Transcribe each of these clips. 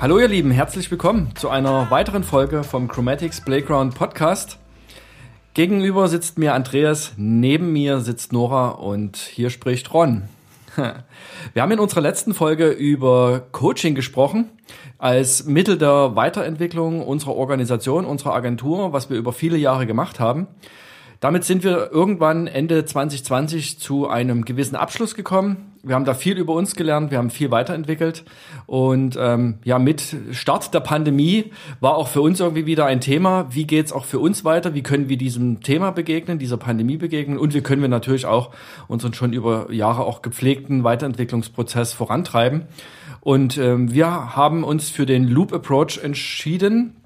Hallo ihr Lieben, herzlich willkommen zu einer weiteren Folge vom Chromatics Playground Podcast. Gegenüber sitzt mir Andreas, neben mir sitzt Nora und hier spricht Ron. Wir haben in unserer letzten Folge über Coaching gesprochen als Mittel der Weiterentwicklung unserer Organisation, unserer Agentur, was wir über viele Jahre gemacht haben. Damit sind wir irgendwann Ende 2020 zu einem gewissen Abschluss gekommen. Wir haben da viel über uns gelernt, wir haben viel weiterentwickelt und ähm, ja, mit Start der Pandemie war auch für uns irgendwie wieder ein Thema. Wie geht's auch für uns weiter? Wie können wir diesem Thema begegnen, dieser Pandemie begegnen? Und wie können wir natürlich auch unseren schon über Jahre auch gepflegten Weiterentwicklungsprozess vorantreiben? Und ähm, wir haben uns für den Loop Approach entschieden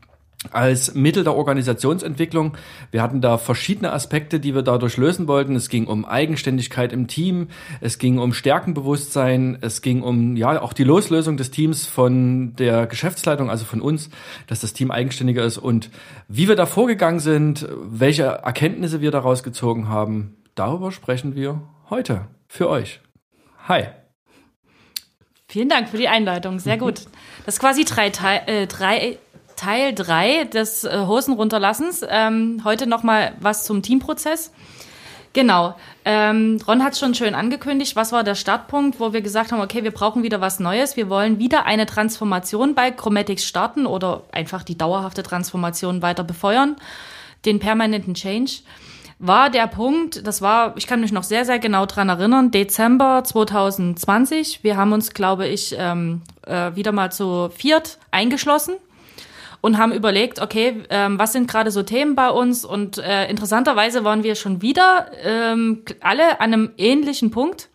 als Mittel der Organisationsentwicklung. Wir hatten da verschiedene Aspekte, die wir dadurch lösen wollten. Es ging um Eigenständigkeit im Team, es ging um Stärkenbewusstsein, es ging um ja auch die Loslösung des Teams von der Geschäftsleitung, also von uns, dass das Team eigenständiger ist und wie wir da vorgegangen sind, welche Erkenntnisse wir daraus gezogen haben. Darüber sprechen wir heute für euch. Hi. Vielen Dank für die Einleitung. Sehr gut. Das ist quasi drei, äh, drei Teil 3 des äh, Hosen runterlassens. Ähm, heute nochmal was zum Teamprozess. Genau. Ähm, Ron hat schon schön angekündigt, was war der Startpunkt, wo wir gesagt haben, okay, wir brauchen wieder was Neues. Wir wollen wieder eine Transformation bei Chromatics starten oder einfach die dauerhafte Transformation weiter befeuern, den permanenten Change. War der Punkt, das war, ich kann mich noch sehr, sehr genau dran erinnern, Dezember 2020. Wir haben uns, glaube ich, ähm, äh, wieder mal zu viert eingeschlossen und haben überlegt, okay, ähm, was sind gerade so Themen bei uns? Und äh, interessanterweise waren wir schon wieder ähm, alle an einem ähnlichen Punkt.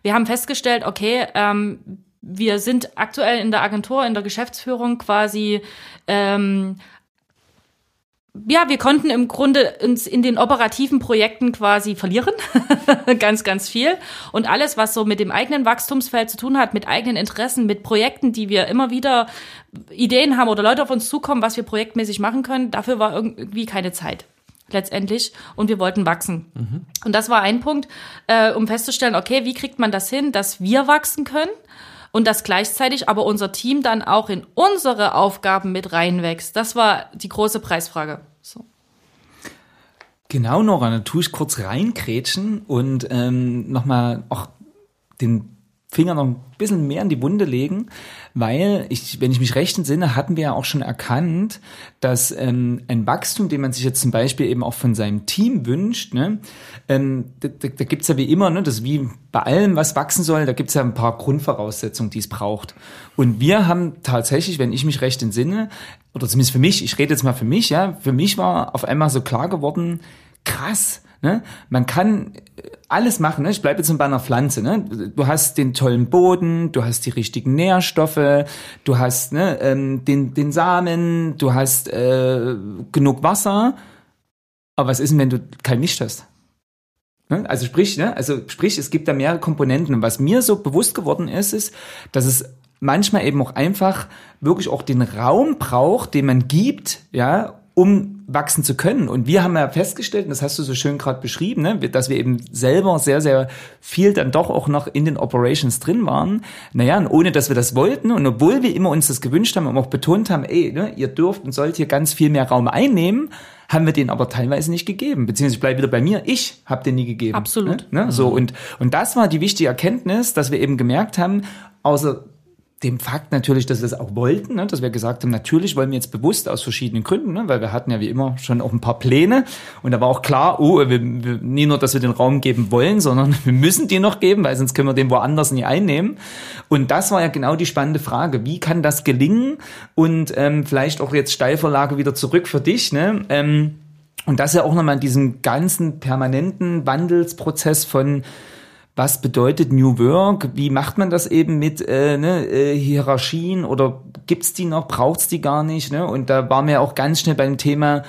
Wir haben festgestellt, okay, ähm, wir sind aktuell in der Agentur, in der Geschäftsführung quasi ähm, ja, wir konnten im Grunde uns in den operativen Projekten quasi verlieren. ganz, ganz viel. Und alles, was so mit dem eigenen Wachstumsfeld zu tun hat, mit eigenen Interessen, mit Projekten, die wir immer wieder Ideen haben oder Leute auf uns zukommen, was wir projektmäßig machen können, dafür war irgendwie keine Zeit letztendlich und wir wollten wachsen. Mhm. Und das war ein Punkt, äh, um festzustellen, okay, wie kriegt man das hin, dass wir wachsen können und dass gleichzeitig aber unser Team dann auch in unsere Aufgaben mit reinwächst. Das war die große Preisfrage. So. Genau, Nora, dann tue ich kurz reinkrätschen und ähm, nochmal auch den Finger noch ein bisschen mehr in die Wunde legen, weil ich, wenn ich mich recht entsinne, hatten wir ja auch schon erkannt, dass ähm, ein Wachstum, den man sich jetzt zum Beispiel eben auch von seinem Team wünscht, ne, ähm, da, da, da gibt's ja wie immer, ne, das wie bei allem, was wachsen soll, da gibt's ja ein paar Grundvoraussetzungen, die es braucht. Und wir haben tatsächlich, wenn ich mich recht entsinne, oder zumindest für mich, ich rede jetzt mal für mich, ja, für mich war auf einmal so klar geworden, krass, Ne? Man kann äh, alles machen. Ne? Ich bleibe jetzt bei einer Pflanze. Ne? Du hast den tollen Boden, du hast die richtigen Nährstoffe, du hast ne, ähm, den, den Samen, du hast äh, genug Wasser. Aber was ist denn, wenn du kein Licht hast? Ne? Also sprich, ne? also sprich, es gibt da mehrere Komponenten. Und was mir so bewusst geworden ist, ist, dass es manchmal eben auch einfach wirklich auch den Raum braucht, den man gibt, ja, um wachsen zu können. Und wir haben ja festgestellt, und das hast du so schön gerade beschrieben, ne, dass wir eben selber sehr, sehr viel dann doch auch noch in den Operations drin waren. Naja, und ohne dass wir das wollten und obwohl wir immer uns das gewünscht haben und auch betont haben, ey, ne, ihr dürft und sollt hier ganz viel mehr Raum einnehmen, haben wir den aber teilweise nicht gegeben. Beziehungsweise bleibe wieder bei mir, ich habe den nie gegeben. Absolut. Ne? Ne? So, und, und das war die wichtige Erkenntnis, dass wir eben gemerkt haben, außer dem Fakt natürlich, dass wir es auch wollten, ne? dass wir gesagt haben, natürlich wollen wir jetzt bewusst aus verschiedenen Gründen, ne? weil wir hatten ja wie immer schon auch ein paar Pläne und da war auch klar, oh, wir, wir, nie nur, dass wir den Raum geben wollen, sondern wir müssen den noch geben, weil sonst können wir den woanders nie einnehmen. Und das war ja genau die spannende Frage, wie kann das gelingen und ähm, vielleicht auch jetzt Steilvorlage wieder zurück für dich, ne? Ähm, und das ja auch nochmal in diesem ganzen permanenten Wandelsprozess von was bedeutet New Work? Wie macht man das eben mit äh, ne, äh, Hierarchien oder gibt's die noch, braucht's die gar nicht? Ne? Und da waren wir auch ganz schnell beim Thema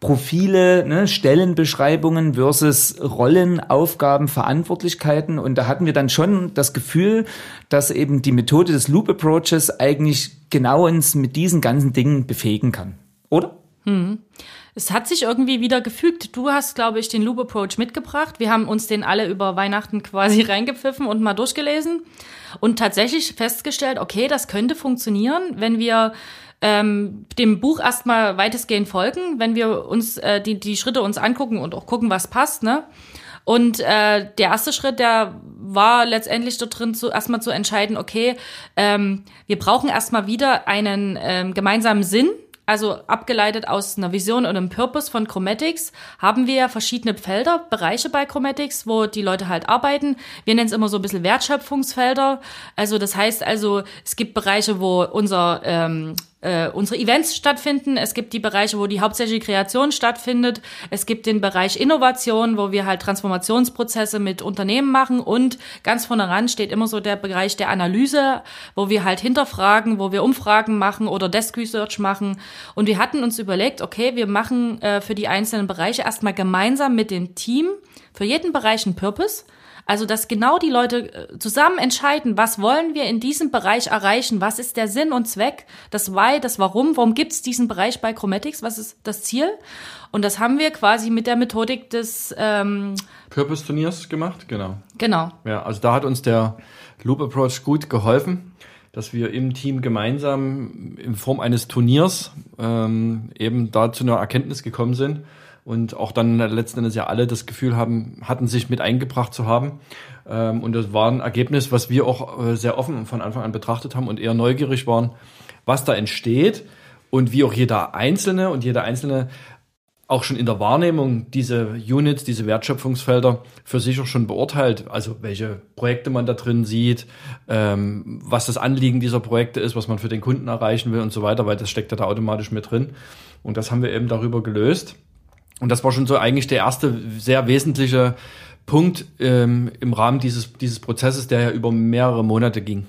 Profile, ne, Stellenbeschreibungen versus Rollen, Aufgaben, Verantwortlichkeiten. Und da hatten wir dann schon das Gefühl, dass eben die Methode des Loop Approaches eigentlich genau uns mit diesen ganzen Dingen befähigen kann. Oder? Hm. Es hat sich irgendwie wieder gefügt. Du hast, glaube ich, den Loop Approach mitgebracht. Wir haben uns den alle über Weihnachten quasi reingepfiffen und mal durchgelesen und tatsächlich festgestellt, okay, das könnte funktionieren, wenn wir ähm, dem Buch erstmal weitestgehend folgen, wenn wir uns äh, die, die Schritte uns angucken und auch gucken, was passt, ne? Und äh, der erste Schritt, der war letztendlich dort drin, zu, erstmal zu entscheiden, okay, ähm, wir brauchen erstmal wieder einen ähm, gemeinsamen Sinn also abgeleitet aus einer Vision und einem Purpose von Chromatics, haben wir verschiedene Felder, Bereiche bei Chromatics, wo die Leute halt arbeiten. Wir nennen es immer so ein bisschen Wertschöpfungsfelder. Also das heißt also, es gibt Bereiche, wo unser ähm, äh, unsere Events stattfinden. Es gibt die Bereiche, wo die hauptsächliche Kreation stattfindet. Es gibt den Bereich Innovation, wo wir halt Transformationsprozesse mit Unternehmen machen. Und ganz vorne ran steht immer so der Bereich der Analyse, wo wir halt hinterfragen, wo wir Umfragen machen oder Desk Research machen. Und wir hatten uns überlegt, okay, wir machen äh, für die einzelnen Bereiche erstmal gemeinsam mit dem Team für jeden Bereich einen Purpose also, dass genau die Leute äh, zusammen entscheiden, was wollen wir in diesem Bereich erreichen, was ist der Sinn und Zweck, das Why, das Warum, warum gibt es diesen Bereich bei Chromatics, was ist das Ziel? Und das haben wir quasi mit der Methodik des ähm, Purpose-Turniers gemacht, genau. Genau. Ja, also da hat uns der Loop Approach gut geholfen dass wir im Team gemeinsam in Form eines Turniers ähm, eben da zu einer Erkenntnis gekommen sind und auch dann letzten Endes ja alle das Gefühl haben, hatten sich mit eingebracht zu haben. Ähm, und das war ein Ergebnis, was wir auch äh, sehr offen von Anfang an betrachtet haben und eher neugierig waren, was da entsteht und wie auch jeder Einzelne und jeder Einzelne auch schon in der Wahrnehmung diese Units, diese Wertschöpfungsfelder für sich auch schon beurteilt, also welche Projekte man da drin sieht, ähm, was das Anliegen dieser Projekte ist, was man für den Kunden erreichen will und so weiter, weil das steckt ja da automatisch mit drin. Und das haben wir eben darüber gelöst. Und das war schon so eigentlich der erste sehr wesentliche Punkt ähm, im Rahmen dieses, dieses Prozesses, der ja über mehrere Monate ging.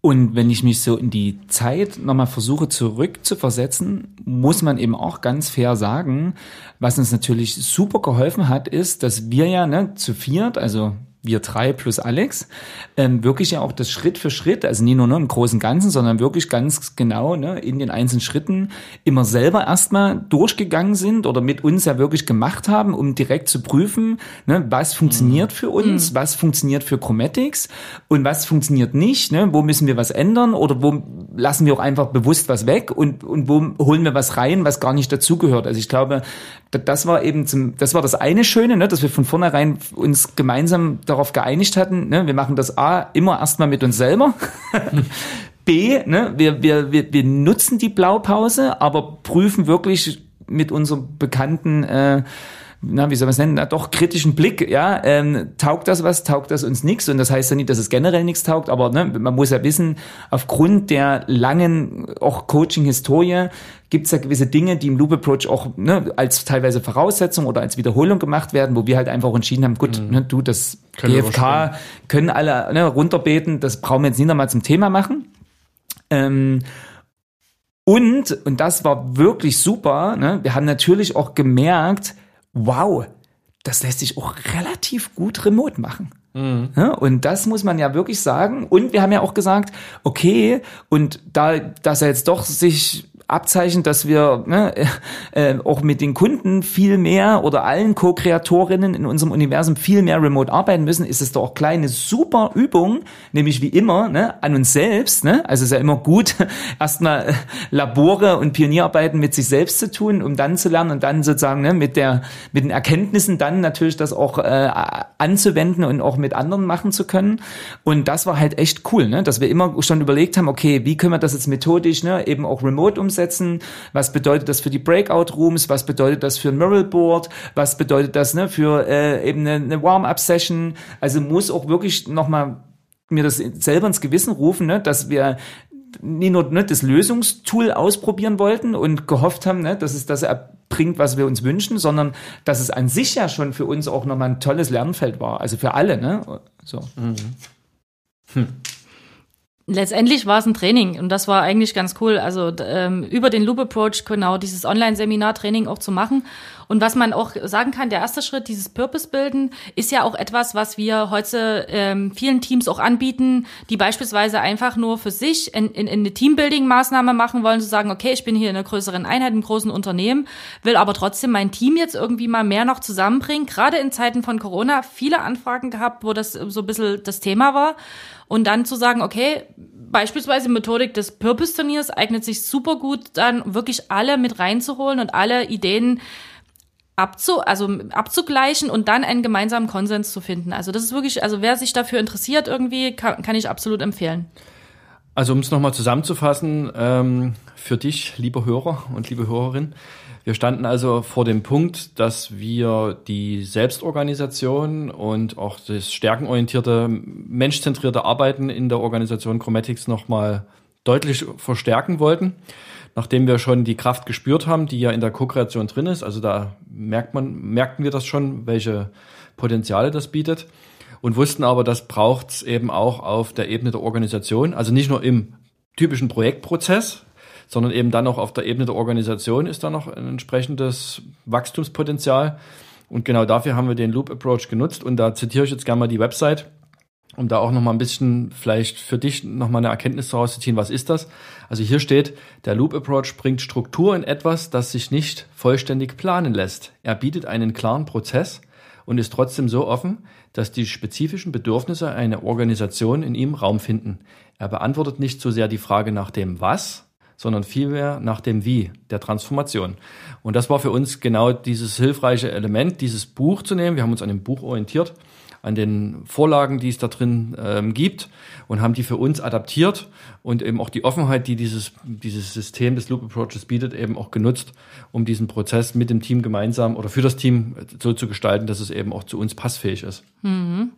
Und wenn ich mich so in die Zeit nochmal versuche zurückzuversetzen, muss man eben auch ganz fair sagen, was uns natürlich super geholfen hat, ist, dass wir ja ne, zu viert, also wir drei plus Alex, ähm, wirklich ja auch das Schritt für Schritt, also nicht nur ne, im großen Ganzen, sondern wirklich ganz genau ne, in den einzelnen Schritten immer selber erstmal durchgegangen sind oder mit uns ja wirklich gemacht haben, um direkt zu prüfen, ne, was funktioniert mhm. für uns, mhm. was funktioniert für Chromatics und was funktioniert nicht, ne, wo müssen wir was ändern oder wo lassen wir auch einfach bewusst was weg und, und wo holen wir was rein, was gar nicht dazugehört. Also ich glaube, das war eben zum, das war das eine Schöne, ne, dass wir von vornherein uns gemeinsam darauf geeinigt hatten, ne, wir machen das A immer erstmal mit uns selber. B, ne, wir, wir, wir, wir nutzen die Blaupause, aber prüfen wirklich mit unserem bekannten äh, na, wie soll man es nennen, na, doch kritischen Blick, ja, ähm, taugt das was, taugt das uns nichts und das heißt ja nicht, dass es generell nichts taugt, aber ne, man muss ja wissen, aufgrund der langen auch Coaching-Historie gibt es ja gewisse Dinge, die im Loop Approach auch ne, als teilweise Voraussetzung oder als Wiederholung gemacht werden, wo wir halt einfach entschieden haben, gut, mhm. ne, du, das können GFK können alle ne, runterbeten, das brauchen wir jetzt nicht nochmal zum Thema machen. Ähm, und, und das war wirklich super, ne, wir haben natürlich auch gemerkt, wow, das lässt sich auch relativ gut remote machen. Mhm. Ja, und das muss man ja wirklich sagen. Und wir haben ja auch gesagt, okay, und da, dass er jetzt doch sich abzeichnet, dass wir ne, äh, auch mit den Kunden viel mehr oder allen Co-Kreatorinnen in unserem Universum viel mehr remote arbeiten müssen, ist es doch auch kleine super Übung, nämlich wie immer ne, an uns selbst. Ne? Also es ist ja immer gut, erstmal äh, Labore und Pionierarbeiten mit sich selbst zu tun, um dann zu lernen und dann sozusagen ne, mit der mit den Erkenntnissen dann natürlich das auch äh, anzuwenden und auch mit anderen machen zu können. Und das war halt echt cool, ne? dass wir immer schon überlegt haben, okay, wie können wir das jetzt methodisch ne, eben auch remote umsetzen aufsetzen? Was bedeutet das für die Breakout Rooms? Was bedeutet das für ein Mural Board? Was bedeutet das ne, für äh, eben eine, eine Warm-up Session? Also muss auch wirklich nochmal mir das selber ins Gewissen rufen, ne, dass wir nie nur ne, das Lösungstool ausprobieren wollten und gehofft haben, ne, dass es das erbringt, was wir uns wünschen, sondern dass es an sich ja schon für uns auch nochmal ein tolles Lernfeld war, also für alle. Ne? So. Mhm. Hm. Letztendlich war es ein Training und das war eigentlich ganz cool. Also ähm, über den Loop Approach genau dieses Online-Seminar-Training auch zu machen. Und was man auch sagen kann, der erste Schritt, dieses Purpose-Bilden, ist ja auch etwas, was wir heute ähm, vielen Teams auch anbieten, die beispielsweise einfach nur für sich in, in, in eine Teambuilding-Maßnahme machen wollen, zu sagen, okay, ich bin hier in einer größeren Einheit, im großen Unternehmen, will aber trotzdem mein Team jetzt irgendwie mal mehr noch zusammenbringen. Gerade in Zeiten von Corona viele Anfragen gehabt, wo das so ein bisschen das Thema war. Und dann zu sagen, okay, beispielsweise Methodik des Purpose-Turniers eignet sich super gut, dann wirklich alle mit reinzuholen und alle Ideen abzu, also abzugleichen und dann einen gemeinsamen Konsens zu finden. Also das ist wirklich, also wer sich dafür interessiert irgendwie, kann, kann ich absolut empfehlen. Also um es nochmal zusammenzufassen, ähm, für dich, lieber Hörer und liebe Hörerin, wir standen also vor dem Punkt, dass wir die Selbstorganisation und auch das stärkenorientierte, menschzentrierte Arbeiten in der Organisation Chromatics nochmal deutlich verstärken wollten. Nachdem wir schon die Kraft gespürt haben, die ja in der Co-Kreation drin ist, also da merkt man, merkten wir das schon, welche Potenziale das bietet und wussten aber, das braucht es eben auch auf der Ebene der Organisation, also nicht nur im typischen Projektprozess, sondern eben dann auch auf der Ebene der Organisation ist da noch ein entsprechendes Wachstumspotenzial. Und genau dafür haben wir den Loop Approach genutzt. Und da zitiere ich jetzt gerne mal die Website, um da auch noch mal ein bisschen vielleicht für dich noch mal eine Erkenntnis daraus zu ziehen. Was ist das? Also hier steht, der Loop Approach bringt Struktur in etwas, das sich nicht vollständig planen lässt. Er bietet einen klaren Prozess und ist trotzdem so offen, dass die spezifischen Bedürfnisse einer Organisation in ihm Raum finden. Er beantwortet nicht so sehr die Frage nach dem Was, sondern vielmehr nach dem Wie der Transformation. Und das war für uns genau dieses hilfreiche Element, dieses Buch zu nehmen. Wir haben uns an dem Buch orientiert, an den Vorlagen, die es da drin ähm, gibt und haben die für uns adaptiert und eben auch die Offenheit, die dieses, dieses System des Loop Approaches bietet, eben auch genutzt, um diesen Prozess mit dem Team gemeinsam oder für das Team so zu gestalten, dass es eben auch zu uns passfähig ist. Mhm.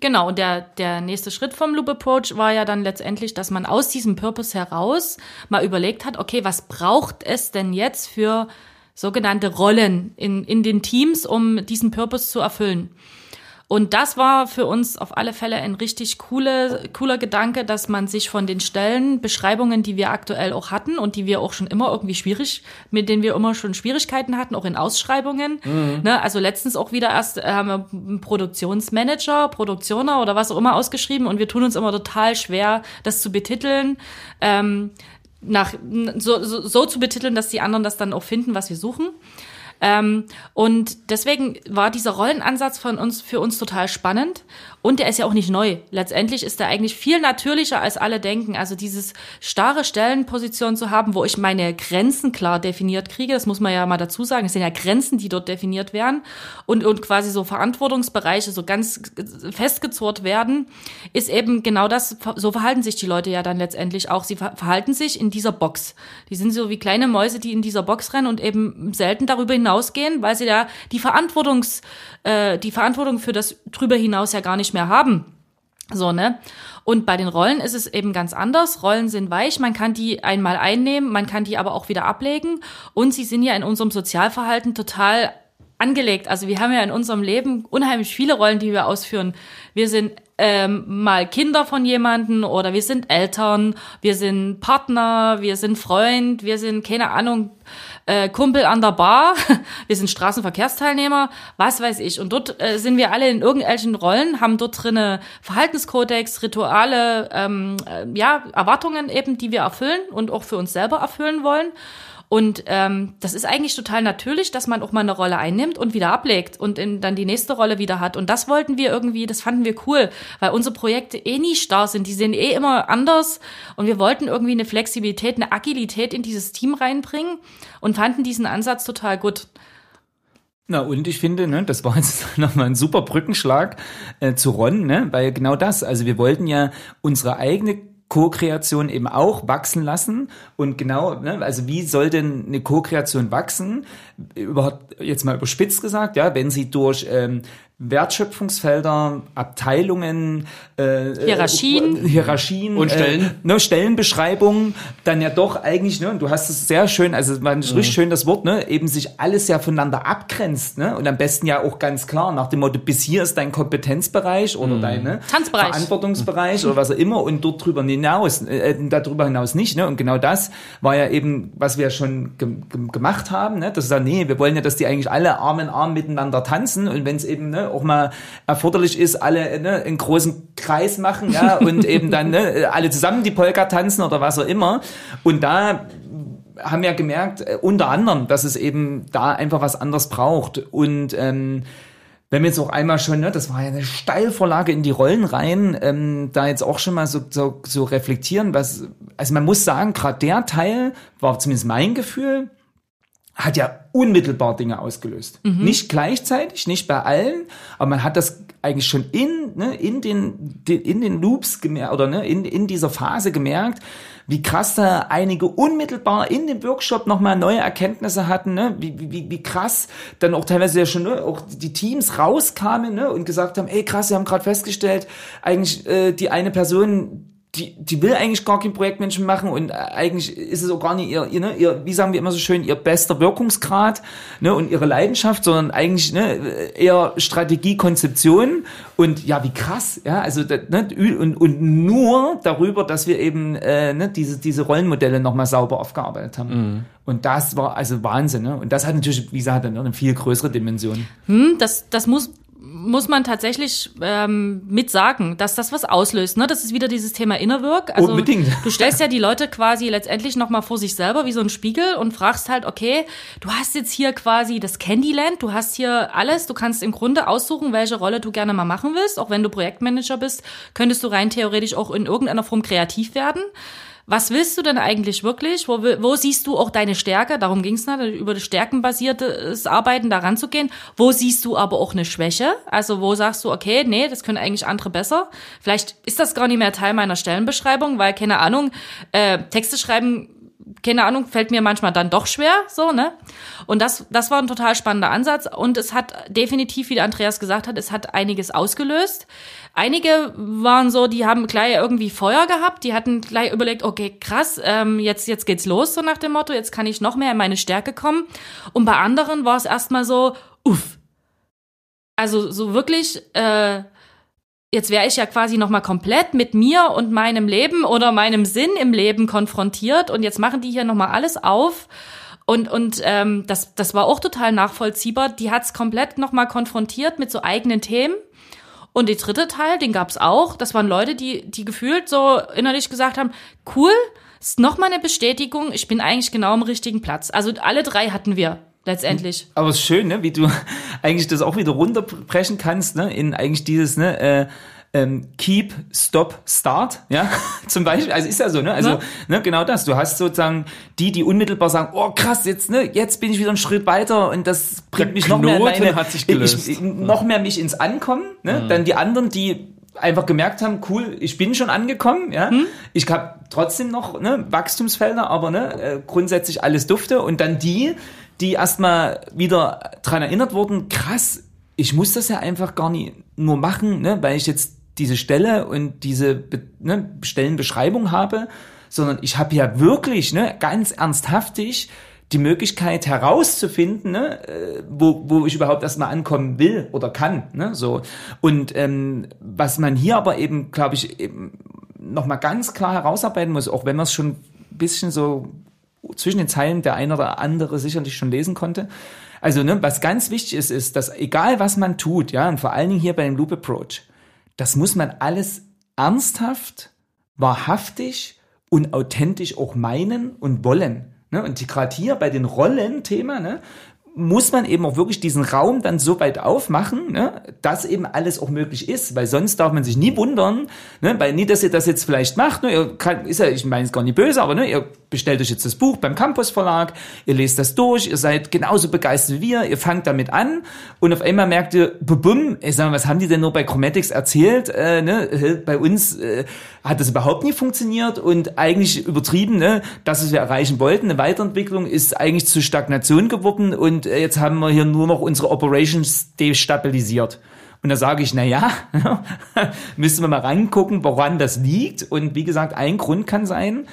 Genau, und der, der nächste Schritt vom Loop Approach war ja dann letztendlich, dass man aus diesem Purpose heraus mal überlegt hat, okay, was braucht es denn jetzt für sogenannte Rollen in, in den Teams, um diesen Purpose zu erfüllen? Und das war für uns auf alle Fälle ein richtig coole, cooler Gedanke, dass man sich von den Stellenbeschreibungen, die wir aktuell auch hatten und die wir auch schon immer irgendwie schwierig, mit denen wir immer schon Schwierigkeiten hatten, auch in Ausschreibungen. Mhm. Ne, also letztens auch wieder erst äh, haben wir einen Produktionsmanager, Produktioner oder was auch immer ausgeschrieben und wir tun uns immer total schwer, das zu betiteln. Ähm, nach, so, so, so zu betiteln, dass die anderen das dann auch finden, was wir suchen. Ähm, und deswegen war dieser Rollenansatz von uns für uns total spannend. Und der ist ja auch nicht neu. Letztendlich ist er eigentlich viel natürlicher, als alle denken. Also dieses starre Stellenposition zu haben, wo ich meine Grenzen klar definiert kriege, das muss man ja mal dazu sagen. Es sind ja Grenzen, die dort definiert werden und, und quasi so Verantwortungsbereiche so ganz festgezurrt werden, ist eben genau das. So verhalten sich die Leute ja dann letztendlich auch. Sie verhalten sich in dieser Box. Die sind so wie kleine Mäuse, die in dieser Box rennen und eben selten darüber hinausgehen, weil sie da die Verantwortungs, äh, die Verantwortung für das drüber hinaus ja gar nicht mehr haben. So, ne? Und bei den Rollen ist es eben ganz anders. Rollen sind weich, man kann die einmal einnehmen, man kann die aber auch wieder ablegen. Und sie sind ja in unserem Sozialverhalten total angelegt. Also wir haben ja in unserem Leben unheimlich viele Rollen, die wir ausführen. Wir sind ähm, mal Kinder von jemanden oder wir sind Eltern, wir sind Partner, wir sind Freund, wir sind keine Ahnung äh, Kumpel an der Bar, wir sind Straßenverkehrsteilnehmer, was weiß ich. Und dort äh, sind wir alle in irgendwelchen Rollen, haben dort drinne Verhaltenskodex, Rituale, ähm, äh, ja Erwartungen eben, die wir erfüllen und auch für uns selber erfüllen wollen. Und ähm, das ist eigentlich total natürlich, dass man auch mal eine Rolle einnimmt und wieder ablegt und in, dann die nächste Rolle wieder hat. Und das wollten wir irgendwie, das fanden wir cool, weil unsere Projekte eh nie starr sind, die sind eh immer anders. Und wir wollten irgendwie eine Flexibilität, eine Agilität in dieses Team reinbringen und fanden diesen Ansatz total gut. Na, und ich finde, ne, das war jetzt nochmal ein super Brückenschlag äh, zu Ron, ne, weil genau das, also wir wollten ja unsere eigene Co-Kreation eben auch wachsen lassen. Und genau, ne, also wie soll denn eine Co-Kreation wachsen? Überhaupt jetzt mal überspitzt gesagt, ja, wenn sie durch ähm, Wertschöpfungsfelder, Abteilungen, äh, Hierarchien. äh, Hierarchien Und Stellen. äh, ne, Stellenbeschreibungen, dann ja doch eigentlich, ne, und du hast es sehr schön, also man ist richtig schön das Wort, ne, eben sich alles ja voneinander abgrenzt, ne, und am besten ja auch ganz klar nach dem Motto, bis hier ist dein Kompetenzbereich oder dein ne, Tanzbereich. Verantwortungsbereich oder was auch immer und dort drüber hinaus, äh, darüber hinaus nicht, ne, und genau das war ja eben, was wir schon ge ge gemacht haben, ne, das ist ja, nee, wir wollen ja, dass die eigentlich alle Arm in Arm miteinander tanzen und wenn es eben, ne, auch mal erforderlich ist, alle ne, einen großen Kreis machen, ja, und eben dann ne, alle zusammen die Polka tanzen oder was auch immer. Und da haben wir gemerkt, äh, unter anderem, dass es eben da einfach was anderes braucht. Und ähm, wenn wir jetzt auch einmal schon, ne, das war ja eine Steilvorlage in die Rollen rein, ähm, da jetzt auch schon mal so, so, so reflektieren, was, also man muss sagen, gerade der Teil war zumindest mein Gefühl, hat ja unmittelbar Dinge ausgelöst. Nicht gleichzeitig, nicht bei allen, aber man hat das eigentlich schon in, ne, in den, in den Loops gemerkt, oder ne, in, in dieser Phase gemerkt, wie krass da einige unmittelbar in dem Workshop nochmal neue Erkenntnisse hatten, ne? wie, wie- wie, wie krass dann auch teilweise ja schon ne, auch die Teams rauskamen ne, und gesagt haben, ey krass, wir haben gerade festgestellt, eigentlich äh, die eine Person, die, die will eigentlich gar kein Projektmenschen machen und eigentlich ist es auch gar nicht ihr, ihr, ne, ihr, wie sagen wir immer so schön, ihr bester Wirkungsgrad ne, und ihre Leidenschaft, sondern eigentlich ne, eher Strategie, Konzeption und ja, wie krass, ja, also ne, und, und nur darüber, dass wir eben äh, ne, diese, diese Rollenmodelle nochmal sauber aufgearbeitet haben. Und das war also Wahnsinn, ne? Und das hat natürlich, wie gesagt, eine viel größere Dimension. Hm, das, das muss, muss man tatsächlich ähm, mit sagen, dass das was auslöst. Ne? Das ist wieder dieses Thema Inner Work. Also Unbedingt. Du stellst ja die Leute quasi letztendlich nochmal vor sich selber wie so ein Spiegel und fragst halt, okay, du hast jetzt hier quasi das Candyland, du hast hier alles, du kannst im Grunde aussuchen, welche Rolle du gerne mal machen willst. Auch wenn du Projektmanager bist, könntest du rein theoretisch auch in irgendeiner Form kreativ werden. Was willst du denn eigentlich wirklich? Wo, wo siehst du auch deine Stärke? Darum ging es, ne? über das stärkenbasiertes Arbeiten da ranzugehen. Wo siehst du aber auch eine Schwäche? Also wo sagst du, okay, nee, das können eigentlich andere besser. Vielleicht ist das gar nicht mehr Teil meiner Stellenbeschreibung, weil, keine Ahnung, äh, Texte schreiben keine Ahnung, fällt mir manchmal dann doch schwer, so, ne? Und das, das war ein total spannender Ansatz und es hat definitiv, wie der Andreas gesagt hat, es hat einiges ausgelöst. Einige waren so, die haben gleich irgendwie Feuer gehabt, die hatten gleich überlegt, okay, krass, ähm, jetzt, jetzt geht's los, so nach dem Motto, jetzt kann ich noch mehr in meine Stärke kommen. Und bei anderen war es erstmal so, uff. Also so wirklich, äh, jetzt wäre ich ja quasi noch mal komplett mit mir und meinem Leben oder meinem Sinn im Leben konfrontiert und jetzt machen die hier noch mal alles auf und und ähm, das das war auch total nachvollziehbar. Die hat's komplett noch mal konfrontiert mit so eigenen Themen. Und der dritte Teil, den gab's auch. Das waren Leute, die die gefühlt so innerlich gesagt haben: Cool, ist noch mal eine Bestätigung. Ich bin eigentlich genau am richtigen Platz. Also alle drei hatten wir letztendlich. Aber es ist schön, ne, wie du eigentlich das auch wieder runterbrechen kannst, ne, in eigentlich dieses, ne, äh, ähm, Keep, Stop, Start, ja, zum Beispiel, also ist ja so, ne, also, Ja. ne, genau das, du hast sozusagen die, die unmittelbar sagen, oh krass, jetzt, ne, jetzt bin ich wieder einen Schritt weiter und das bringt mich noch mehr meine, hat sich gelöst. Ich, ich, noch mehr mich ins Ankommen, ne, dann die anderen, die einfach gemerkt haben, cool, ich bin schon angekommen, ja, ich habe trotzdem noch ne, Wachstumsfelder, aber ne, äh, grundsätzlich alles dufte. Und dann die, die erstmal wieder dran erinnert wurden, krass, ich muss das ja einfach gar nicht nur machen, ne, weil ich jetzt diese Stelle und diese ne, Stellenbeschreibung habe, sondern ich habe ja wirklich ne, ganz ernsthaftig die Möglichkeit herauszufinden, ne, äh, wo, wo ich überhaupt erstmal ankommen will oder kann. Ne, so. Und ähm, was man hier aber eben, glaube ich, eben nochmal ganz klar herausarbeiten muss, auch wenn man es schon ein bisschen so zwischen den Zeilen der eine oder andere sicherlich schon lesen konnte. Also, ne, was ganz wichtig ist, ist, dass egal was man tut, ja, und vor allen Dingen hier bei dem Loop Approach, das muss man alles ernsthaft, wahrhaftig und authentisch auch meinen und wollen. Ne? Und gerade hier bei den Rollen-Thema, ne, muss man eben auch wirklich diesen Raum dann so weit aufmachen, ne, dass eben alles auch möglich ist, weil sonst darf man sich nie wundern, ne, weil nie, dass ihr das jetzt vielleicht macht, ne, ihr kann, ist ja, ich meine es gar nicht böse, aber ne, ihr bestellt euch jetzt das Buch beim Campus Verlag, ihr lest das durch, ihr seid genauso begeistert wie wir, ihr fangt damit an und auf einmal merkt ihr, bum, ich sag mal, was haben die denn nur bei Chromatics erzählt, äh, ne, äh, bei uns äh, hat das überhaupt nicht funktioniert und eigentlich übertrieben, ne, das, was wir erreichen wollten, eine Weiterentwicklung ist eigentlich zu Stagnation geworden und äh, jetzt haben wir hier nur noch unsere Operations destabilisiert. Und da sage ich, na ja, müssen wir mal reingucken, woran das liegt. Und wie gesagt, ein Grund kann sein,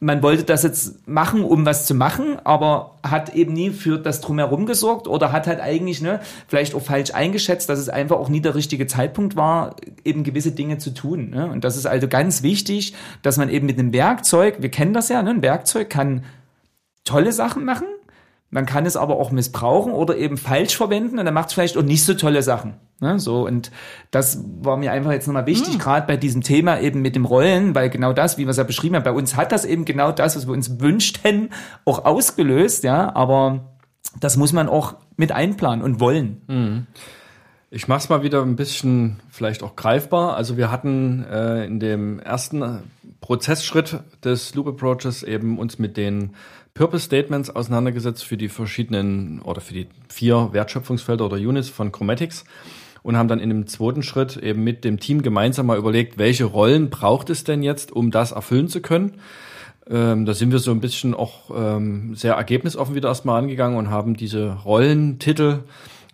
man wollte das jetzt machen, um was zu machen, aber hat eben nie für das Drumherum gesorgt oder hat halt eigentlich ne, vielleicht auch falsch eingeschätzt, dass es einfach auch nie der richtige Zeitpunkt war, eben gewisse Dinge zu tun. Ne? Und das ist also ganz wichtig, dass man eben mit einem Werkzeug, wir kennen das ja, ne, ein Werkzeug kann tolle Sachen machen, man kann es aber auch missbrauchen oder eben falsch verwenden und dann macht es vielleicht auch nicht so tolle Sachen. Ne? So, und das war mir einfach jetzt nochmal wichtig, mhm. gerade bei diesem Thema eben mit dem Rollen, weil genau das, wie wir es ja beschrieben haben, bei uns hat das eben genau das, was wir uns wünschten, auch ausgelöst, ja, aber das muss man auch mit einplanen und wollen. Mhm. Ich mache es mal wieder ein bisschen vielleicht auch greifbar. Also wir hatten äh, in dem ersten Prozessschritt des Loop Approaches eben uns mit den Purpose Statements auseinandergesetzt für die verschiedenen oder für die vier Wertschöpfungsfelder oder Units von Chromatics und haben dann in dem zweiten Schritt eben mit dem Team gemeinsam mal überlegt, welche Rollen braucht es denn jetzt, um das erfüllen zu können. Ähm, da sind wir so ein bisschen auch ähm, sehr ergebnisoffen wieder erstmal angegangen und haben diese Rollentitel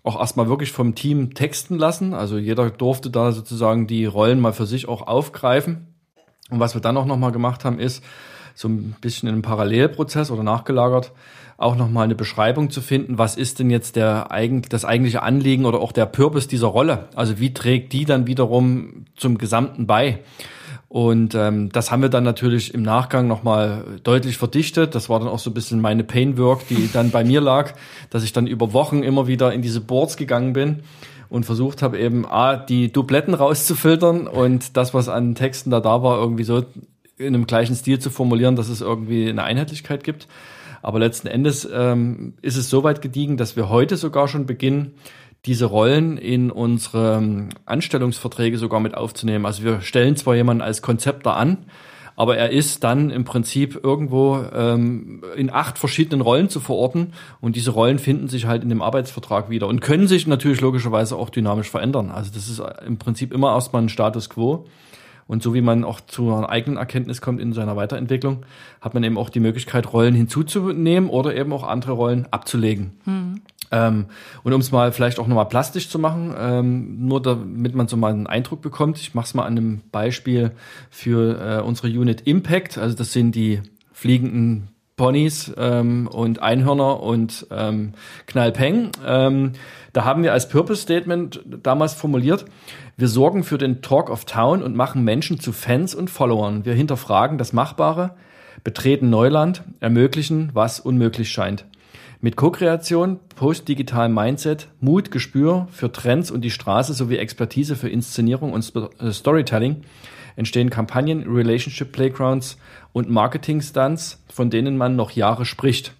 auch erstmal wirklich vom Team texten lassen. Also jeder durfte da sozusagen die Rollen mal für sich auch aufgreifen. Und was wir dann auch nochmal gemacht haben, ist, so ein bisschen in einem Parallelprozess oder nachgelagert auch nochmal eine Beschreibung zu finden, was ist denn jetzt der das eigentliche Anliegen oder auch der Purpose dieser Rolle? Also wie trägt die dann wiederum zum Gesamten bei? Und ähm, das haben wir dann natürlich im Nachgang nochmal deutlich verdichtet. Das war dann auch so ein bisschen meine Painwork, die dann bei mir lag, dass ich dann über Wochen immer wieder in diese Boards gegangen bin und versucht habe eben A, die Dubletten rauszufiltern und das, was an Texten da da war, irgendwie so in einem gleichen Stil zu formulieren, dass es irgendwie eine Einheitlichkeit gibt. Aber letzten Endes ähm, ist es so weit gediegen, dass wir heute sogar schon beginnen, diese Rollen in unsere ähm, Anstellungsverträge sogar mit aufzunehmen. Also wir stellen zwar jemanden als Konzepter an, aber er ist dann im Prinzip irgendwo ähm, in acht verschiedenen Rollen zu verorten und diese Rollen finden sich halt in dem Arbeitsvertrag wieder und können sich natürlich logischerweise auch dynamisch verändern. Also das ist im Prinzip immer erstmal ein Status quo. Und so wie man auch zu einer eigenen Erkenntnis kommt in seiner Weiterentwicklung, hat man eben auch die Möglichkeit, Rollen hinzuzunehmen oder eben auch andere Rollen abzulegen. Mhm. Ähm, und um es mal vielleicht auch nochmal plastisch zu machen, ähm, nur damit man so mal einen Eindruck bekommt, ich mache es mal an einem Beispiel für äh, unsere Unit Impact. Also das sind die fliegenden Ponys ähm, und Einhörner und ähm, Knallpeng. Ähm, da haben wir als Purpose Statement damals formuliert, wir sorgen für den Talk of Town und machen Menschen zu Fans und Followern. Wir hinterfragen das Machbare, betreten Neuland, ermöglichen, was unmöglich scheint. Mit Co-Kreation, postdigitalem Mindset, Mut, Gespür für Trends und die Straße sowie Expertise für Inszenierung und äh, Storytelling entstehen Kampagnen, Relationship Playgrounds und Marketing Stunts, von denen man noch Jahre spricht.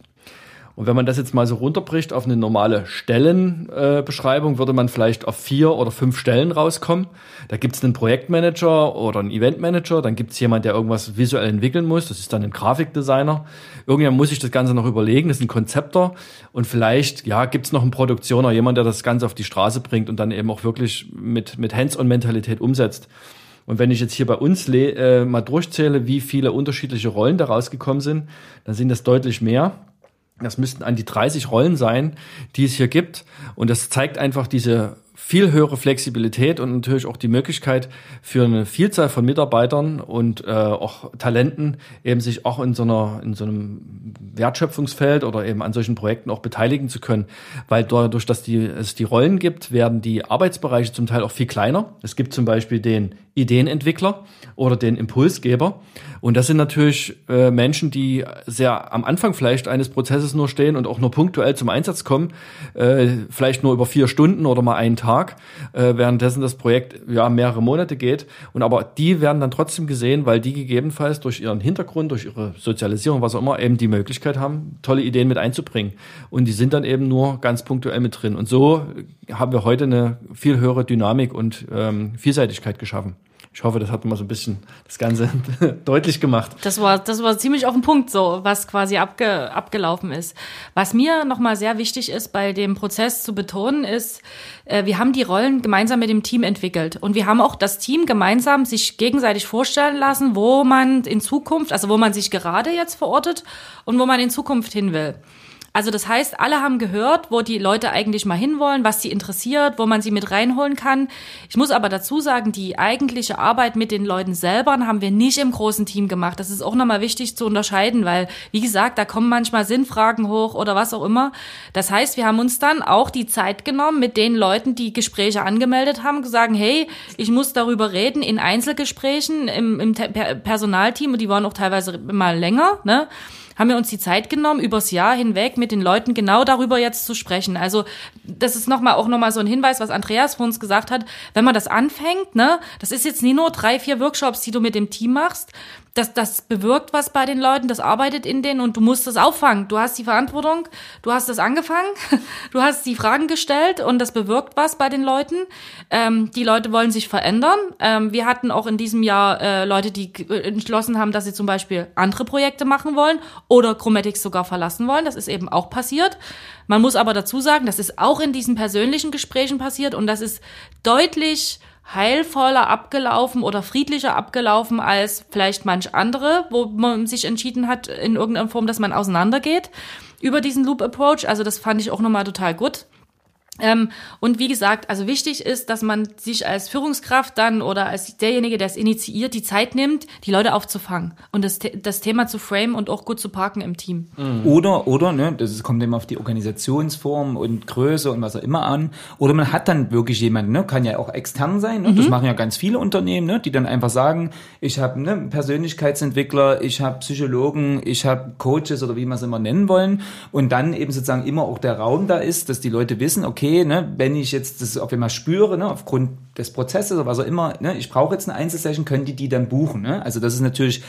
Und wenn man das jetzt mal so runterbricht auf eine normale Stellenbeschreibung, äh, würde man vielleicht auf vier oder fünf Stellen rauskommen. Da gibt es einen Projektmanager oder einen Eventmanager, dann gibt es jemand, der irgendwas visuell entwickeln muss, das ist dann ein Grafikdesigner. Irgendjemand muss sich das Ganze noch überlegen, das ist ein Konzepter. Und vielleicht, ja, gibt es noch einen Produktioner, jemand, der das Ganze auf die Straße bringt und dann eben auch wirklich mit, mit Hands-on-Mentalität umsetzt. Und wenn ich jetzt hier bei uns äh, mal durchzähle, wie viele unterschiedliche Rollen da rausgekommen sind, dann sind das deutlich mehr. Das müssten an die 30 Rollen sein, die es hier gibt. Und das zeigt einfach diese viel höhere Flexibilität und natürlich auch die Möglichkeit für eine Vielzahl von Mitarbeitern und äh, auch Talenten eben sich auch in so einer in so einem Wertschöpfungsfeld oder eben an solchen Projekten auch beteiligen zu können, weil dadurch, dass die, es die Rollen gibt, werden die Arbeitsbereiche zum Teil auch viel kleiner. Es gibt zum Beispiel den Ideenentwickler oder den Impulsgeber und das sind natürlich äh, Menschen, die sehr am Anfang vielleicht eines Prozesses nur stehen und auch nur punktuell zum Einsatz kommen, äh, vielleicht nur über vier Stunden oder mal einen Tag, äh, währenddessen das Projekt ja mehrere Monate geht. Und aber die werden dann trotzdem gesehen, weil die gegebenenfalls durch ihren Hintergrund, durch ihre Sozialisierung, was auch immer, eben die Möglichkeit haben, tolle Ideen mit einzubringen. Und die sind dann eben nur ganz punktuell mit drin. Und so haben wir heute eine viel höhere Dynamik und ähm, Vielseitigkeit geschaffen. Ich hoffe, das hat mal so ein bisschen das Ganze deutlich gemacht. Das war, das war ziemlich auf den Punkt so, was quasi abge, abgelaufen ist. Was mir nochmal sehr wichtig ist, bei dem Prozess zu betonen, ist, äh, wir haben die Rollen gemeinsam mit dem Team entwickelt. Und wir haben auch das Team gemeinsam sich gegenseitig vorstellen lassen, wo man in Zukunft, also wo man sich gerade jetzt verortet und wo man in Zukunft hin will. Also das heißt, alle haben gehört, wo die Leute eigentlich mal hinwollen, was sie interessiert, wo man sie mit reinholen kann. Ich muss aber dazu sagen, die eigentliche Arbeit mit den Leuten selber haben wir nicht im großen Team gemacht. Das ist auch nochmal wichtig zu unterscheiden, weil, wie gesagt, da kommen manchmal Sinnfragen hoch oder was auch immer. Das heißt, wir haben uns dann auch die Zeit genommen, mit den Leuten, die Gespräche angemeldet haben, gesagt, hey, ich muss darüber reden in Einzelgesprächen im, im Personalteam und die waren auch teilweise mal länger, ne? Haben wir uns die Zeit genommen, übers Jahr hinweg mit den Leuten genau darüber jetzt zu sprechen. Also das ist nochmal auch nochmal so ein Hinweis, was Andreas vor uns gesagt hat. Wenn man das anfängt, ne, das ist jetzt nie nur drei, vier Workshops, die du mit dem Team machst, das, das bewirkt was bei den Leuten, das arbeitet in denen und du musst das auffangen. Du hast die Verantwortung, du hast das angefangen, du hast die Fragen gestellt und das bewirkt was bei den Leuten. Ähm, die Leute wollen sich verändern. Ähm, wir hatten auch in diesem Jahr äh, Leute, die entschlossen haben, dass sie zum Beispiel andere Projekte machen wollen oder Chromatics sogar verlassen wollen. Das ist eben auch passiert. Man muss aber dazu sagen, das ist auch in diesen persönlichen Gesprächen passiert und das ist deutlich heilvoller abgelaufen oder friedlicher abgelaufen als vielleicht manch andere, wo man sich entschieden hat, in irgendeiner Form, dass man auseinandergeht über diesen Loop Approach. Also das fand ich auch nochmal total gut. Ähm, und wie gesagt, also wichtig ist, dass man sich als Führungskraft dann oder als derjenige, der es initiiert, die Zeit nimmt, die Leute aufzufangen und das, das Thema zu frame und auch gut zu parken im Team. Mhm. Oder, oder, ne, das kommt immer auf die Organisationsform und Größe und was auch immer an. Oder man hat dann wirklich jemanden, ne, kann ja auch extern sein, ne, mhm. das machen ja ganz viele Unternehmen, ne, die dann einfach sagen, ich habe ne, Persönlichkeitsentwickler, ich habe Psychologen, ich habe Coaches oder wie man es immer nennen wollen und dann eben sozusagen immer auch der Raum da ist, dass die Leute wissen, okay, okay, ne, wenn ich jetzt das auf einmal spüre, ne, aufgrund des Prozesses oder was auch immer, ne, ich brauche jetzt eine Einzelsession, können die die dann buchen. Ne? Also das ist natürlich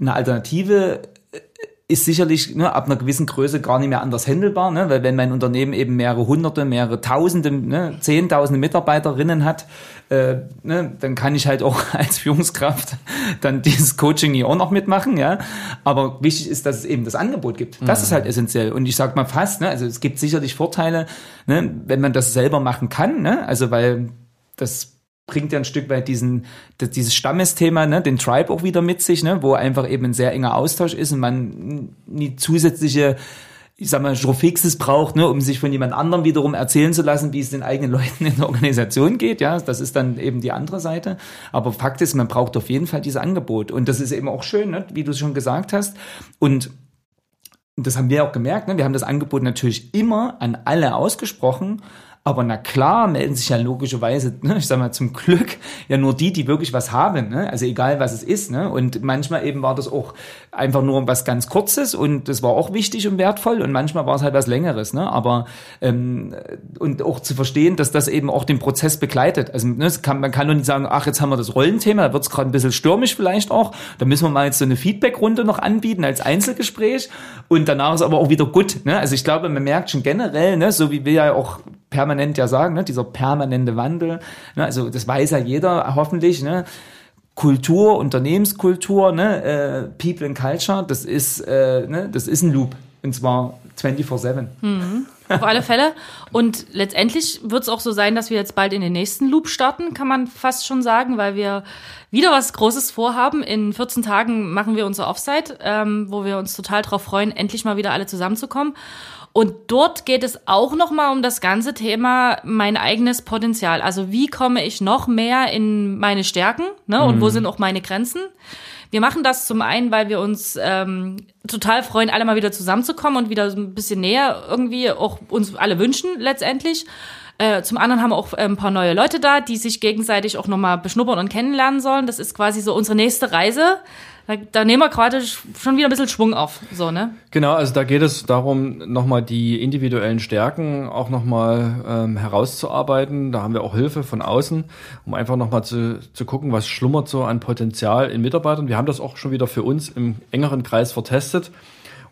eine Alternative äh, ist sicherlich ne, ab einer gewissen Größe gar nicht mehr anders handelbar, ne? weil wenn mein Unternehmen eben mehrere hunderte, mehrere tausende, ne, zehntausende Mitarbeiterinnen hat, äh, ne, dann kann ich halt auch als Führungskraft dann dieses Coaching hier auch noch mitmachen, ja. Aber wichtig ist, dass es eben das Angebot gibt. Das mhm. ist halt essentiell. Und ich sag mal fast, ne, also es gibt sicherlich Vorteile, ne, wenn man das selber machen kann, ne, also weil das bringt ja ein Stück weit diesen, dieses Stammesthema, ne, den Tribe auch wieder mit sich, ne, wo einfach eben ein sehr enger Austausch ist und man nie zusätzliche ich sag mal, Fixes braucht, ne, um sich von jemand anderem wiederum erzählen zu lassen, wie es den eigenen Leuten in der Organisation geht. Ja, das ist dann eben die andere Seite. Aber Fakt ist, man braucht auf jeden Fall dieses Angebot. Und das ist eben auch schön, ne, wie du es schon gesagt hast. Und das haben wir auch gemerkt, ne? wir haben das Angebot natürlich immer an alle ausgesprochen aber na klar melden sich ja logischerweise, ne, ich sag mal zum Glück, ja nur die, die wirklich was haben. Ne? Also egal was es ist. Ne? Und manchmal eben war das auch einfach nur was ganz Kurzes und das war auch wichtig und wertvoll und manchmal war es halt was Längeres. Ne? Aber ähm, und auch zu verstehen, dass das eben auch den Prozess begleitet. Also ne, kann, man kann doch nicht sagen, ach, jetzt haben wir das Rollenthema, da wird es gerade ein bisschen stürmisch vielleicht auch. Da müssen wir mal jetzt so eine Feedbackrunde noch anbieten als Einzelgespräch und danach ist aber auch wieder gut. Ne? Also ich glaube, man merkt schon generell, ne, so wie wir ja auch permanent ja sagen, ne, dieser permanente Wandel. Ne, also das weiß ja jeder hoffentlich. Ne, Kultur, Unternehmenskultur, ne, äh, People and Culture, das ist, äh, ne, das ist ein Loop. Und zwar 24-7. Mhm. Auf alle Fälle. Und letztendlich wird es auch so sein, dass wir jetzt bald in den nächsten Loop starten, kann man fast schon sagen, weil wir wieder was Großes vorhaben. In 14 Tagen machen wir unser Offsite, ähm, wo wir uns total darauf freuen, endlich mal wieder alle zusammenzukommen. Und dort geht es auch nochmal um das ganze Thema mein eigenes Potenzial. Also wie komme ich noch mehr in meine Stärken ne? und mhm. wo sind auch meine Grenzen? Wir machen das zum einen, weil wir uns ähm, total freuen, alle mal wieder zusammenzukommen und wieder so ein bisschen näher irgendwie auch uns alle wünschen letztendlich. Äh, zum anderen haben wir auch äh, ein paar neue Leute da, die sich gegenseitig auch nochmal beschnuppern und kennenlernen sollen. Das ist quasi so unsere nächste Reise da, da nehmen wir gerade schon wieder ein bisschen Schwung auf, so, ne? Genau, also da geht es darum, nochmal die individuellen Stärken auch nochmal ähm, herauszuarbeiten. Da haben wir auch Hilfe von außen, um einfach nochmal zu, zu gucken, was schlummert so an Potenzial in Mitarbeitern. Wir haben das auch schon wieder für uns im engeren Kreis vertestet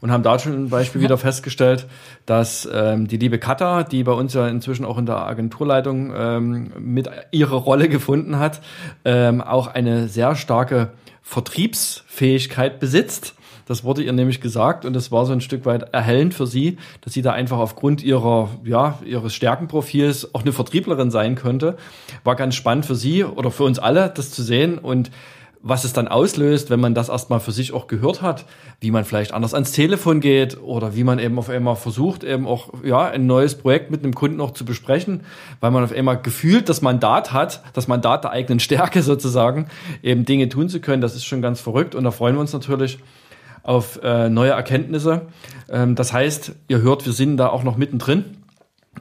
und haben da schon ein Beispiel wieder festgestellt, dass ähm, die liebe Katha, die bei uns ja inzwischen auch in der Agenturleitung ähm, mit ihrer Rolle gefunden hat, ähm, auch eine sehr starke Vertriebsfähigkeit besitzt. Das wurde ihr nämlich gesagt und das war so ein Stück weit erhellend für sie, dass sie da einfach aufgrund ihrer, ja, ihres Stärkenprofils auch eine Vertrieblerin sein könnte. War ganz spannend für sie oder für uns alle, das zu sehen und was es dann auslöst, wenn man das erstmal für sich auch gehört hat, wie man vielleicht anders ans Telefon geht oder wie man eben auf einmal versucht, eben auch ja ein neues Projekt mit einem Kunden auch zu besprechen, weil man auf einmal gefühlt das Mandat hat, das Mandat der eigenen Stärke sozusagen, eben Dinge tun zu können. Das ist schon ganz verrückt und da freuen wir uns natürlich auf äh, neue Erkenntnisse. Ähm, das heißt, ihr hört, wir sind da auch noch mittendrin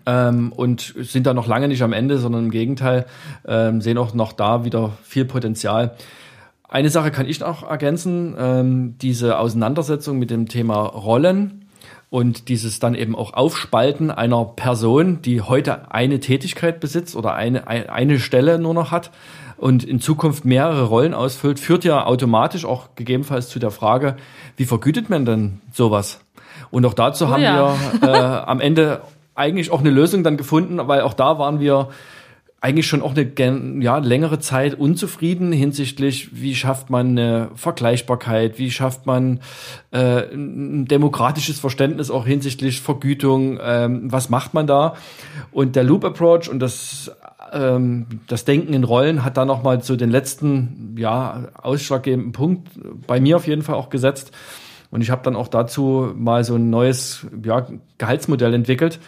ähm, und sind da noch lange nicht am Ende, sondern im Gegenteil ähm, sehen auch noch da wieder viel Potenzial. Eine Sache kann ich noch ergänzen, ähm, diese Auseinandersetzung mit dem Thema Rollen und dieses dann eben auch Aufspalten einer Person, die heute eine Tätigkeit besitzt oder eine, eine Stelle nur noch hat und in Zukunft mehrere Rollen ausfüllt, führt ja automatisch auch gegebenenfalls zu der Frage, wie vergütet man denn sowas? Und auch dazu oh haben ja. wir äh, am Ende eigentlich auch eine Lösung dann gefunden, weil auch da waren wir eigentlich schon auch eine ja, längere Zeit unzufrieden hinsichtlich, wie schafft man eine Vergleichbarkeit, wie schafft man äh, ein demokratisches Verständnis auch hinsichtlich Vergütung, ähm, was macht man da? Und der Loop Approach und das ähm, das Denken in Rollen hat da nochmal zu den letzten ja ausschlaggebenden Punkt bei mir auf jeden Fall auch gesetzt. Und ich habe dann auch dazu mal so ein neues ja, Gehaltsmodell entwickelt,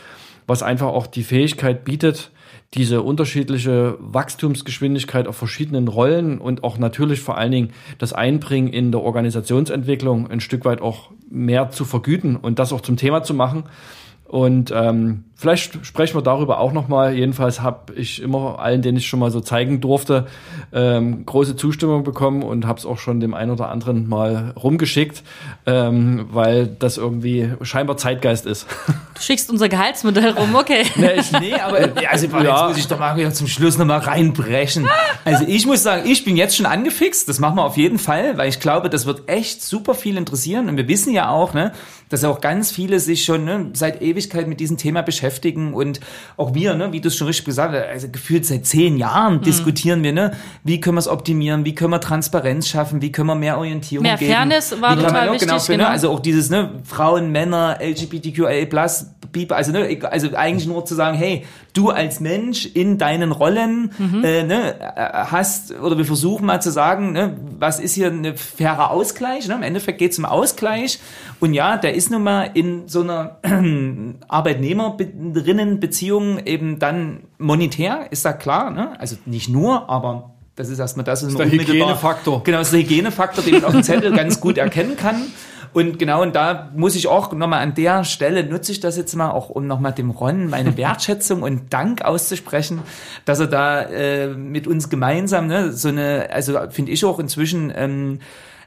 was einfach auch die Fähigkeit bietet, diese unterschiedliche Wachstumsgeschwindigkeit auf verschiedenen Rollen und auch natürlich vor allen Dingen das Einbringen in der Organisationsentwicklung ein Stück weit auch mehr zu vergüten und das auch zum Thema zu machen. Und ähm, vielleicht sprechen wir darüber auch nochmal. Jedenfalls habe ich immer allen, denen ich schon mal so zeigen durfte, ähm, große Zustimmung bekommen und habe es auch schon dem einen oder anderen mal rumgeschickt, ähm, weil das irgendwie scheinbar Zeitgeist ist. Du schickst unser Gehaltsmodell rum, okay. nee, ich, nee aber also, ja. jetzt muss ich doch mal zum Schluss nochmal reinbrechen. Also ich muss sagen, ich bin jetzt schon angefixt. Das machen wir auf jeden Fall, weil ich glaube, das wird echt super viel interessieren. Und wir wissen ja auch, ne, dass auch ganz viele sich schon ne, seit Ewigkeit mit diesem Thema beschäftigen und auch wir, ne, wie du es schon richtig gesagt hast, also gefühlt seit zehn Jahren mhm. diskutieren wir, ne, wie können wir es optimieren, wie können wir Transparenz schaffen, wie können wir mehr Orientierung mehr geben. Mehr Fairness war total genau, wichtig, genau, für, ne, genau. also auch dieses ne, Frauen, Männer, LGBTQIA+, also ne, also eigentlich nur zu sagen, hey, du als Mensch in deinen Rollen mhm. äh, ne, hast, oder wir versuchen mal zu sagen, ne, was ist hier ein fairer Ausgleich? Ne? Im Endeffekt geht es um Ausgleich. Und ja, der ist nun mal in so einer Arbeitnehmerinnenbeziehung eben dann monetär, ist da klar. Ne? Also nicht nur, aber das ist erstmal das, ist der Hygienefaktor. Genau, das ist der Hygienefaktor, den man auf dem Zettel ganz gut erkennen kann. Und genau, und da muss ich auch nochmal an der Stelle, nutze ich das jetzt mal auch, um nochmal dem Ron meine Wertschätzung und Dank auszusprechen, dass er da äh, mit uns gemeinsam ne, so eine, also finde ich auch inzwischen ähm,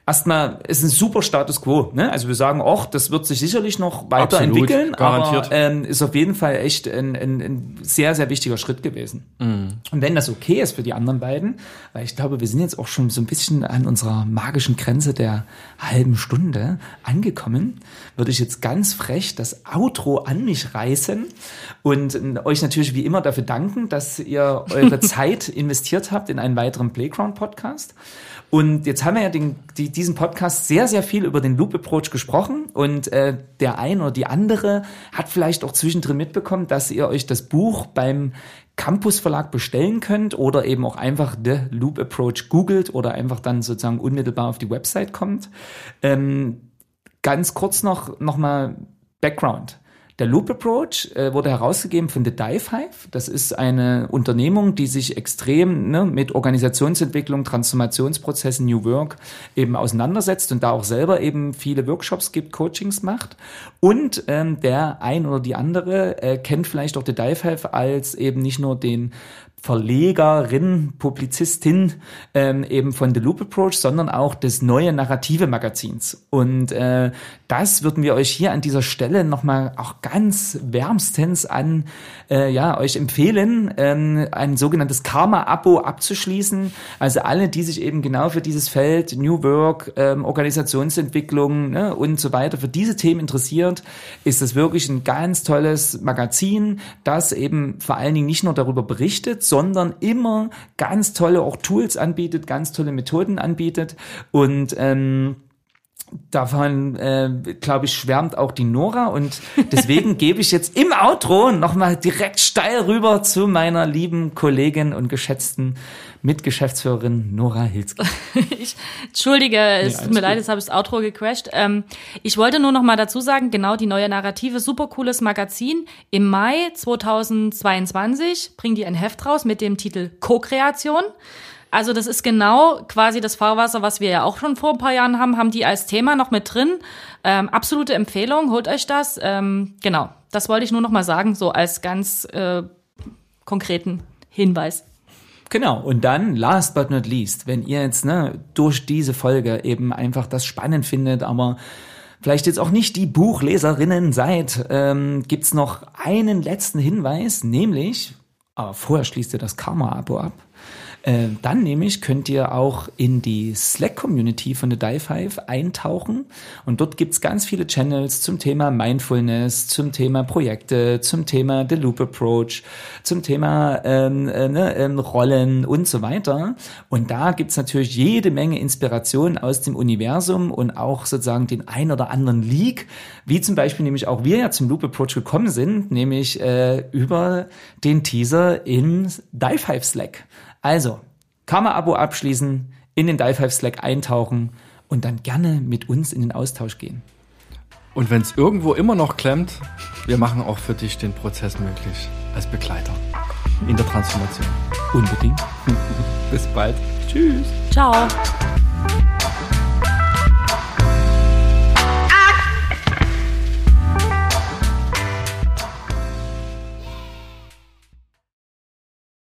erstmal ist ein super Status quo. Ne? Also wir sagen auch, das wird sich sicherlich noch weiterentwickeln, aber ähm, ist auf jeden Fall echt ein, ein, ein sehr, sehr wichtiger Schritt gewesen. Mhm. Und wenn das okay ist für die anderen beiden, weil ich glaube, wir sind jetzt auch schon so ein bisschen an unserer magischen Grenze der halben Stunde angekommen, würde ich jetzt ganz frech das Outro an mich reißen und euch natürlich wie immer dafür danken, dass ihr eure Zeit investiert habt in einen weiteren Playground-Podcast. Und jetzt haben wir ja den, die, diesen Podcast sehr, sehr viel über den Loop Approach gesprochen und äh, der ein oder die andere hat vielleicht auch zwischendrin mitbekommen, dass ihr euch das Buch beim Campus Verlag bestellen könnt oder eben auch einfach The Loop Approach googelt oder einfach dann sozusagen unmittelbar auf die Website kommt. Ähm, ganz kurz noch, noch mal Background. Der Loop Approach äh, wurde herausgegeben von The Dive Hive. Das ist eine Unternehmung, die sich extrem ne, mit Organisationsentwicklung, Transformationsprozessen, New Work eben auseinandersetzt und da auch selber eben viele Workshops gibt, Coachings macht. Und ähm, der ein oder die andere äh, kennt vielleicht auch The Dive Hive als eben nicht nur den Verlegerin, Publizistin ähm, eben von The Loop Approach, sondern auch des neue Narrative Magazins. Und äh, das würden wir euch hier an dieser Stelle nochmal auch ganz wärmstens an äh, ja euch empfehlen, ähm, ein sogenanntes Karma-Abo abzuschließen. Also alle, die sich eben genau für dieses Feld New Work, ähm, Organisationsentwicklung ne, und so weiter für diese Themen interessiert, ist das wirklich ein ganz tolles Magazin, das eben vor allen Dingen nicht nur darüber berichtet, sondern immer ganz tolle auch Tools anbietet, ganz tolle Methoden anbietet und ähm, davon, äh, glaube ich, schwärmt auch die Nora und deswegen gebe ich jetzt im Outro nochmal direkt steil rüber zu meiner lieben Kollegin und geschätzten Mitgeschäftsführerin Nora Hilske. ich, Entschuldige, es tut mir leid, jetzt habe ich das Outro gecrashed. Ähm, ich wollte nur noch mal dazu sagen, genau die neue Narrative, super cooles Magazin. Im Mai 2022 bringen die ein Heft raus mit dem Titel Co-Kreation. Also das ist genau quasi das Fahrwasser, was wir ja auch schon vor ein paar Jahren haben, haben die als Thema noch mit drin. Ähm, absolute Empfehlung, holt euch das. Ähm, genau, das wollte ich nur noch mal sagen, so als ganz äh, konkreten Hinweis. Genau, und dann, last but not least, wenn ihr jetzt ne, durch diese Folge eben einfach das spannend findet, aber vielleicht jetzt auch nicht die Buchleserinnen seid, ähm, gibt's noch einen letzten Hinweis, nämlich, aber vorher schließt ihr das Karma-Abo ab. Äh, dann nämlich könnt ihr auch in die Slack-Community von The Die Five eintauchen und dort gibt's ganz viele Channels zum Thema Mindfulness, zum Thema Projekte, zum Thema The Loop Approach, zum Thema ähm, äh, ne, ähm, Rollen und so weiter. Und da gibt's natürlich jede Menge Inspiration aus dem Universum und auch sozusagen den ein oder anderen Leak, wie zum Beispiel nämlich auch wir ja zum Loop Approach gekommen sind, nämlich äh, über den Teaser im Die Five Slack. Also, Karma-Abo abschließen, in den Die5 Slack eintauchen und dann gerne mit uns in den Austausch gehen. Und wenn es irgendwo immer noch klemmt, wir machen auch für dich den Prozess möglich als Begleiter in der Transformation. Unbedingt. Bis bald. Tschüss. Ciao.